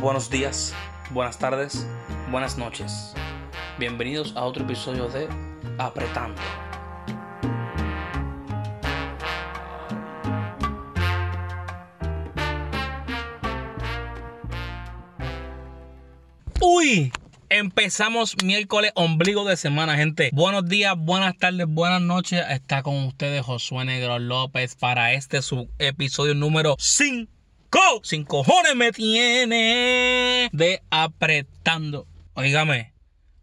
Buenos días, buenas tardes, buenas noches. Bienvenidos a otro episodio de Apretando. Uy, Empezamos miércoles, ombligo de semana, gente. Buenos días, buenas tardes, buenas noches. Está con ustedes Josué Negro López para este su episodio número 5. Sin cojones me tiene de apretando. Óigame,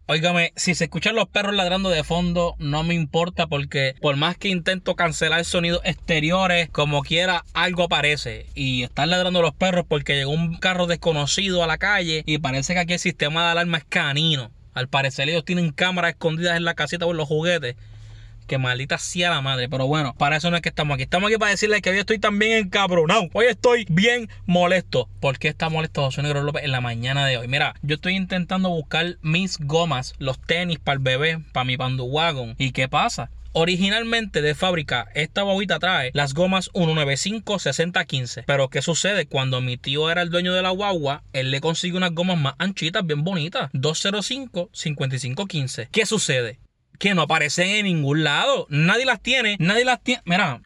Óigame, si se escuchan los perros ladrando de fondo, no me importa porque por más que intento cancelar sonidos exteriores, como quiera, algo aparece. Y están ladrando los perros porque llegó un carro desconocido a la calle y parece que aquí el sistema de alarma es canino. Al parecer ellos tienen cámaras escondidas en la casita o en los juguetes que maldita sea la madre. Pero bueno, para eso no es que estamos aquí. Estamos aquí para decirles que hoy estoy también encabronado. Hoy estoy bien molesto. ¿Por qué está molesto José Negro López en la mañana de hoy? Mira, yo estoy intentando buscar mis gomas, los tenis para el bebé, para mi panduwagon. ¿Y qué pasa? Originalmente de fábrica, esta bobita trae las gomas 195-6015. Pero ¿qué sucede? Cuando mi tío era el dueño de la guagua, él le consiguió unas gomas más anchitas, bien bonitas. 205-5515. ¿Qué sucede? Que no aparecen en ningún lado. Nadie las tiene, nadie las tiene. Mira,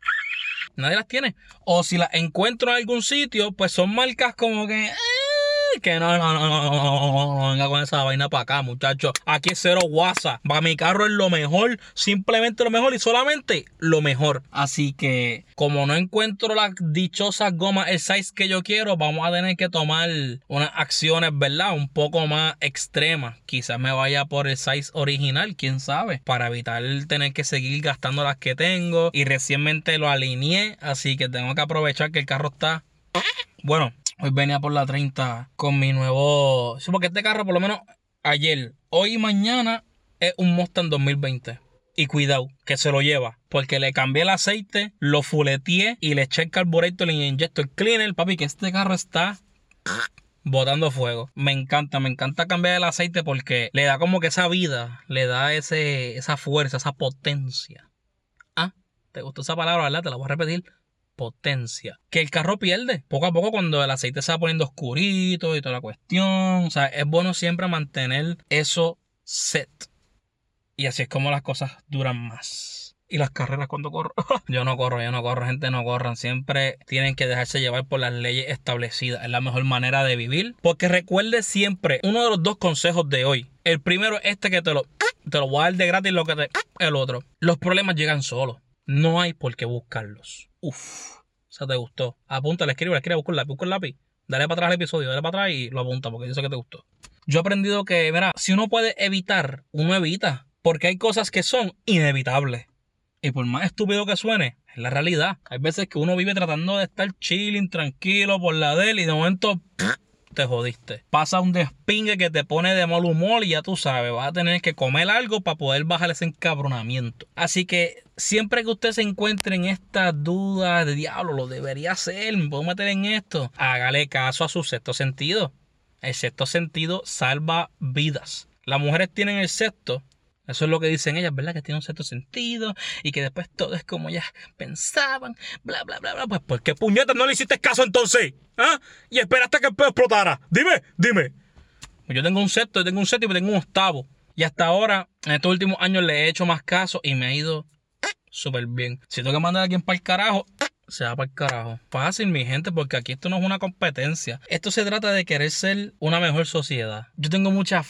nadie las tiene. O si las encuentro en algún sitio, pues son marcas como que. Que no, no, no, no, no, no, venga con esa vaina para acá, muchachos. Aquí es cero WhatsApp. Para mi carro es lo mejor, simplemente lo mejor y solamente lo mejor. Así que, como no encuentro las dichosas gomas, el size que yo quiero, vamos a tener que tomar unas acciones, ¿verdad? Un poco más extremas. Quizás me vaya por el size original, quién sabe, para evitar tener que seguir gastando las que tengo. Y recientemente lo alineé, así que tengo que aprovechar que el carro está. Bueno, Hoy venía por la 30 con mi nuevo. Sí, porque este carro, por lo menos ayer, hoy y mañana, es un Mustang 2020. Y cuidado, que se lo lleva. Porque le cambié el aceite, lo fuleteé y le eché el carburetor y le inyecto el cleaner. Papi, que este carro está botando fuego. Me encanta, me encanta cambiar el aceite porque le da como que esa vida, le da ese, esa fuerza, esa potencia. Ah, ¿te gustó esa palabra, verdad? Te la voy a repetir potencia que el carro pierde poco a poco cuando el aceite se va poniendo oscurito y toda la cuestión. O sea, es bueno siempre mantener eso set. Y así es como las cosas duran más. Y las carreras cuando corro. yo no corro, yo no corro, gente no corran. Siempre tienen que dejarse llevar por las leyes establecidas. Es la mejor manera de vivir. Porque recuerde siempre uno de los dos consejos de hoy. El primero es este que te lo, te lo voy a dar de gratis lo que te, el otro. Los problemas llegan solos. No hay por qué buscarlos. Uf, o sea, te gustó. Apúntale, escribe, escribe, busca el lápiz, busca el lápiz. Dale para atrás el episodio, dale para atrás y lo apunta porque yo sé que te gustó. Yo he aprendido que, mira, si uno puede evitar, uno evita. Porque hay cosas que son inevitables. Y por más estúpido que suene, es la realidad. Hay veces que uno vive tratando de estar chilling, tranquilo por la de él y de momento te jodiste. Pasa un despingue que te pone de mal humor y ya tú sabes, vas a tener que comer algo para poder bajar ese encabronamiento. Así que siempre que usted se encuentre en esta duda de diablo, lo debería hacer, me puedo meter en esto, hágale caso a su sexto sentido. El sexto sentido salva vidas. Las mujeres tienen el sexto eso es lo que dicen ellas, ¿verdad? Que tiene un cierto sentido y que después todo es como ellas pensaban, bla, bla, bla, bla. Pues, ¿por qué puñetas no le hiciste caso entonces? ¿Ah? Y esperaste que el pedo explotara. Dime, dime. Pues yo tengo un sexto, yo tengo un séptimo, tengo un octavo. Y hasta ahora, en estos últimos años, le he hecho más caso y me ha ido súper bien. Si tengo que mandar a alguien para el carajo, se va para el carajo. Fácil, mi gente, porque aquí esto no es una competencia. Esto se trata de querer ser una mejor sociedad. Yo tengo mucha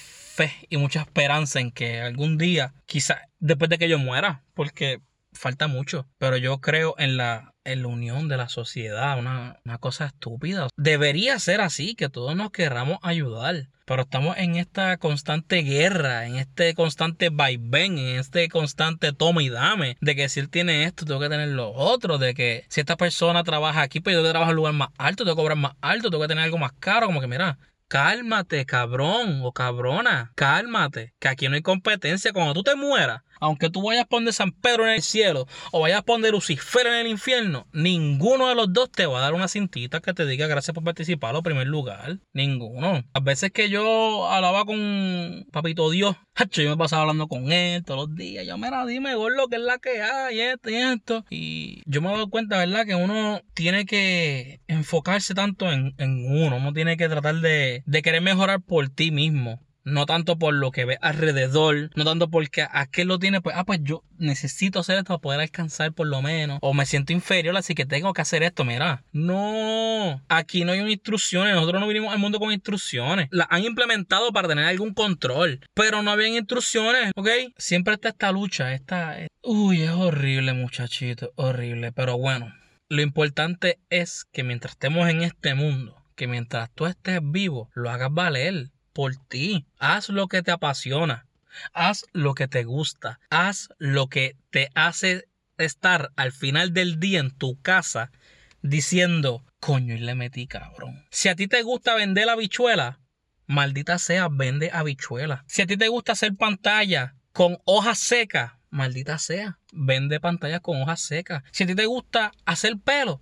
y mucha esperanza en que algún día, quizá después de que yo muera, porque falta mucho, pero yo creo en la, en la unión de la sociedad, una, una cosa estúpida. Debería ser así, que todos nos querramos ayudar. Pero estamos en esta constante guerra, en este constante vaivén, en este constante toma y dame. De que si él tiene esto, tengo que tener lo otro. De que si esta persona trabaja aquí, pero pues yo trabajo en un lugar más alto, tengo que cobrar más alto, tengo que tener algo más caro. Como que mira, Cálmate, cabrón o cabrona. Cálmate. Que aquí no hay competencia. Cuando tú te mueras, Aunque tú vayas a poner San Pedro en el cielo o vayas a poner Lucifer en el infierno, ninguno de los dos te va a dar una cintita que te diga gracias por participar en primer lugar. Ninguno. Las veces que yo hablaba con Papito Dios, yo me pasaba hablando con él todos los días. Yo, mira, dime, lo que es la que hay, esto y esto. Y yo me he dado cuenta, ¿verdad? Que uno tiene que enfocarse tanto en, uno. Uno tiene que tratar de, de querer mejorar por ti mismo. No tanto por lo que ve alrededor, no tanto porque a qué lo tiene, pues, ah, pues yo necesito hacer esto para poder alcanzar por lo menos. O me siento inferior, así que tengo que hacer esto, mira. No, aquí no hay instrucciones, nosotros no vinimos al mundo con instrucciones. Las han implementado para tener algún control, pero no habían instrucciones, ¿ok? Siempre está esta lucha, esta... Uy, es horrible, muchachito, horrible, pero bueno. Lo importante es que mientras estemos en este mundo, que mientras tú estés vivo, lo hagas valer por ti. Haz lo que te apasiona. Haz lo que te gusta. Haz lo que te hace estar al final del día en tu casa diciendo, coño, y le metí cabrón. Si a ti te gusta vender la habichuela, maldita sea, vende habichuela. Si a ti te gusta hacer pantalla con hojas secas, maldita sea, vende pantalla con hojas secas. Si a ti te gusta hacer pelo,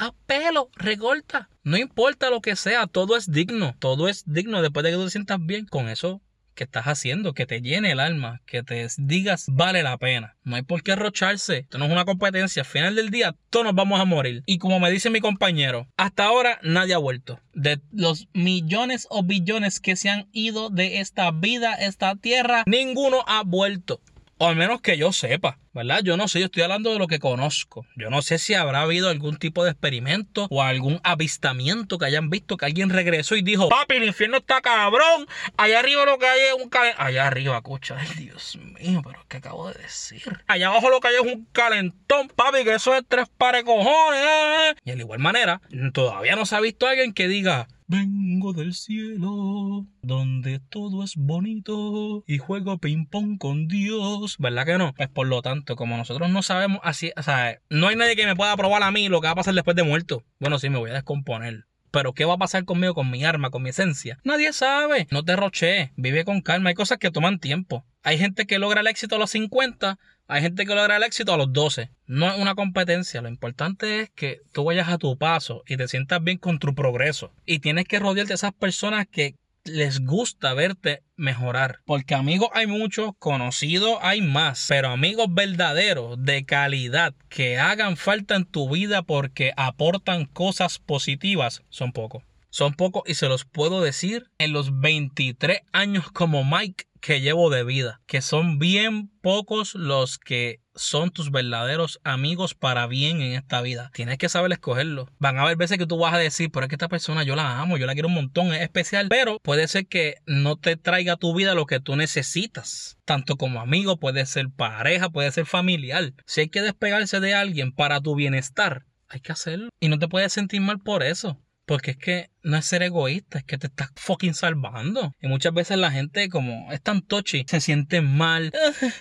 a pelo, recorta. No importa lo que sea, todo es digno. Todo es digno después de que tú te sientas bien con eso que estás haciendo, que te llene el alma, que te digas vale la pena. No hay por qué arrocharse. Esto no es una competencia. Al final del día, todos nos vamos a morir. Y como me dice mi compañero, hasta ahora nadie ha vuelto. De los millones o billones que se han ido de esta vida, esta tierra, ninguno ha vuelto. O al menos que yo sepa, ¿verdad? Yo no sé, yo estoy hablando de lo que conozco. Yo no sé si habrá habido algún tipo de experimento o algún avistamiento que hayan visto que alguien regresó y dijo, papi, el infierno está cabrón. Allá arriba lo que hay es un calentón. Allá arriba, escucha, ay Dios mío, pero ¿qué acabo de decir? Allá abajo lo que hay es un calentón, papi, que eso es tres pares cojones. ¿eh? Y de igual manera, todavía no se ha visto alguien que diga, Vengo del cielo, donde todo es bonito y juego ping pong con Dios. ¿Verdad que no? Pues por lo tanto, como nosotros no sabemos así, o sea, no hay nadie que me pueda probar a mí lo que va a pasar después de muerto. Bueno, sí, me voy a descomponer. Pero ¿qué va a pasar conmigo, con mi arma, con mi esencia? Nadie sabe. No te roche. Vive con calma. Hay cosas que toman tiempo. Hay gente que logra el éxito a los 50. Hay gente que logra el éxito a los 12. No es una competencia. Lo importante es que tú vayas a tu paso y te sientas bien con tu progreso. Y tienes que rodearte de esas personas que les gusta verte mejorar. Porque amigos hay muchos, conocidos hay más. Pero amigos verdaderos, de calidad, que hagan falta en tu vida porque aportan cosas positivas, son pocos. Son pocos y se los puedo decir en los 23 años como Mike que llevo de vida, que son bien pocos los que son tus verdaderos amigos para bien en esta vida. Tienes que saber escogerlo. Van a haber veces que tú vas a decir, pero es que esta persona yo la amo, yo la quiero un montón, es especial, pero puede ser que no te traiga a tu vida lo que tú necesitas. Tanto como amigo, puede ser pareja, puede ser familiar. Si hay que despegarse de alguien para tu bienestar, hay que hacerlo. Y no te puedes sentir mal por eso. Porque es que no es ser egoísta, es que te estás fucking salvando. Y muchas veces la gente, como es tan tochi, se siente mal.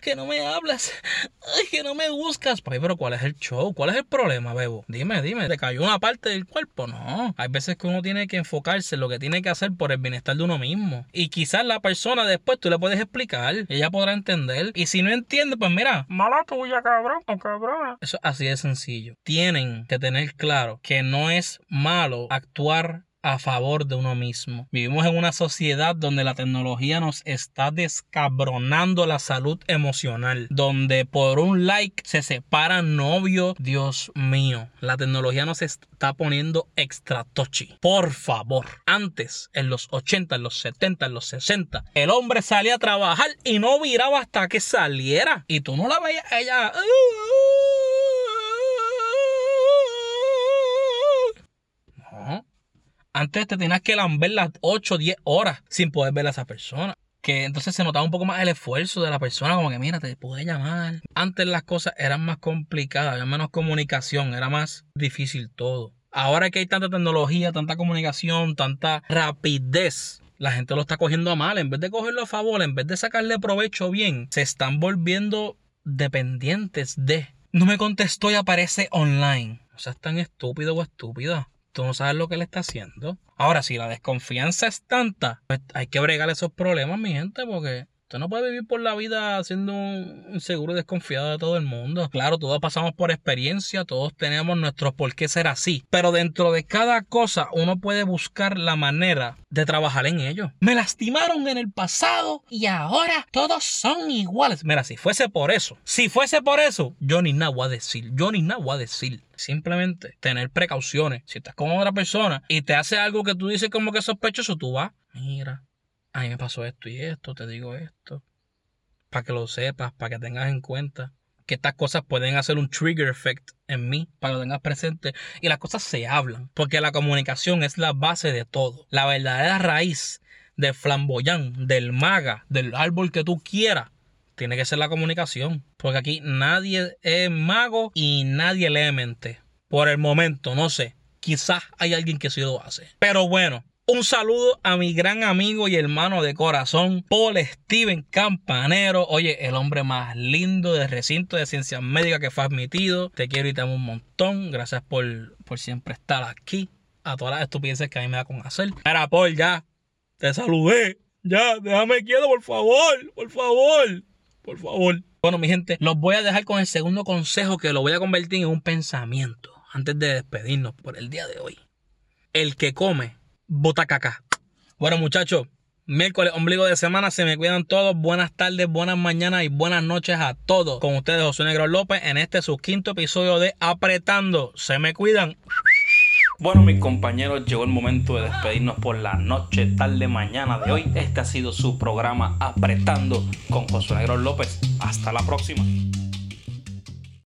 que no me hablas. Ay, que no me buscas. pero ¿cuál es el show? ¿Cuál es el problema, Bebo? Dime, dime. ¿Te cayó una parte del cuerpo? No. Hay veces que uno tiene que enfocarse en lo que tiene que hacer por el bienestar de uno mismo. Y quizás la persona después tú le puedes explicar. Ella podrá entender. Y si no entiende, pues mira, mala tuya, cabrón o cabrona. Eso es así de sencillo. Tienen que tener claro que no es malo actuar a favor de uno mismo. Vivimos en una sociedad donde la tecnología nos está descabronando la salud emocional, donde por un like se separan novio. Dios mío, la tecnología nos está poniendo extra tochi. Por favor, antes, en los 80, en los 70, en los 60, el hombre salía a trabajar y no viraba hasta que saliera. Y tú no la veías ella. Antes te tenías que lamber las 8 o 10 horas sin poder ver a esa persona. Que entonces se notaba un poco más el esfuerzo de la persona, como que mira, te pude llamar. Antes las cosas eran más complicadas, había menos comunicación, era más difícil todo. Ahora que hay tanta tecnología, tanta comunicación, tanta rapidez, la gente lo está cogiendo a mal. En vez de cogerlo a favor, en vez de sacarle provecho bien, se están volviendo dependientes de. No me contestó y aparece online. O sea, es tan estúpido o estúpida tú no sabes lo que le está haciendo. Ahora, si la desconfianza es tanta, pues hay que bregar esos problemas, mi gente, porque Usted no puede vivir por la vida siendo un inseguro y desconfiado de todo el mundo. Claro, todos pasamos por experiencia, todos tenemos nuestros por qué ser así. Pero dentro de cada cosa uno puede buscar la manera de trabajar en ello. Me lastimaron en el pasado y ahora todos son iguales. Mira, si fuese por eso, si fuese por eso, yo ni nada voy a decir, yo ni nada voy a decir. Simplemente tener precauciones. Si estás con otra persona y te hace algo que tú dices como que sospechoso, tú vas, mira, a mí me pasó esto y esto, te digo esto, para que lo sepas, para que tengas en cuenta que estas cosas pueden hacer un trigger effect en mí, para que lo tengas presente. Y las cosas se hablan, porque la comunicación es la base de todo. La verdadera raíz de flamboyán, del maga, del árbol que tú quieras, tiene que ser la comunicación. Porque aquí nadie es mago y nadie lee mente. Por el momento, no sé. Quizás hay alguien que sí lo hace. Pero bueno, un saludo a mi gran amigo y hermano de corazón, Paul Steven Campanero. Oye, el hombre más lindo del recinto de ciencias médicas que fue admitido. Te quiero y te amo un montón. Gracias por, por siempre estar aquí. A todas las estupideces que a mí me da con hacer. Era Paul, ya. Te saludé. Ya, déjame quieto, por favor. Por favor. Por favor. Bueno, mi gente, los voy a dejar con el segundo consejo que lo voy a convertir en un pensamiento antes de despedirnos por el día de hoy. El que come Botacaca. Bueno, muchachos, miércoles, ombligo de semana, se me cuidan todos. Buenas tardes, buenas mañanas y buenas noches a todos. Con ustedes, José Negro López, en este su quinto episodio de Apretando. Se me cuidan. Bueno, mis compañeros, llegó el momento de despedirnos por la noche, tarde, mañana de hoy. Este ha sido su programa Apretando con José Negro López. Hasta la próxima.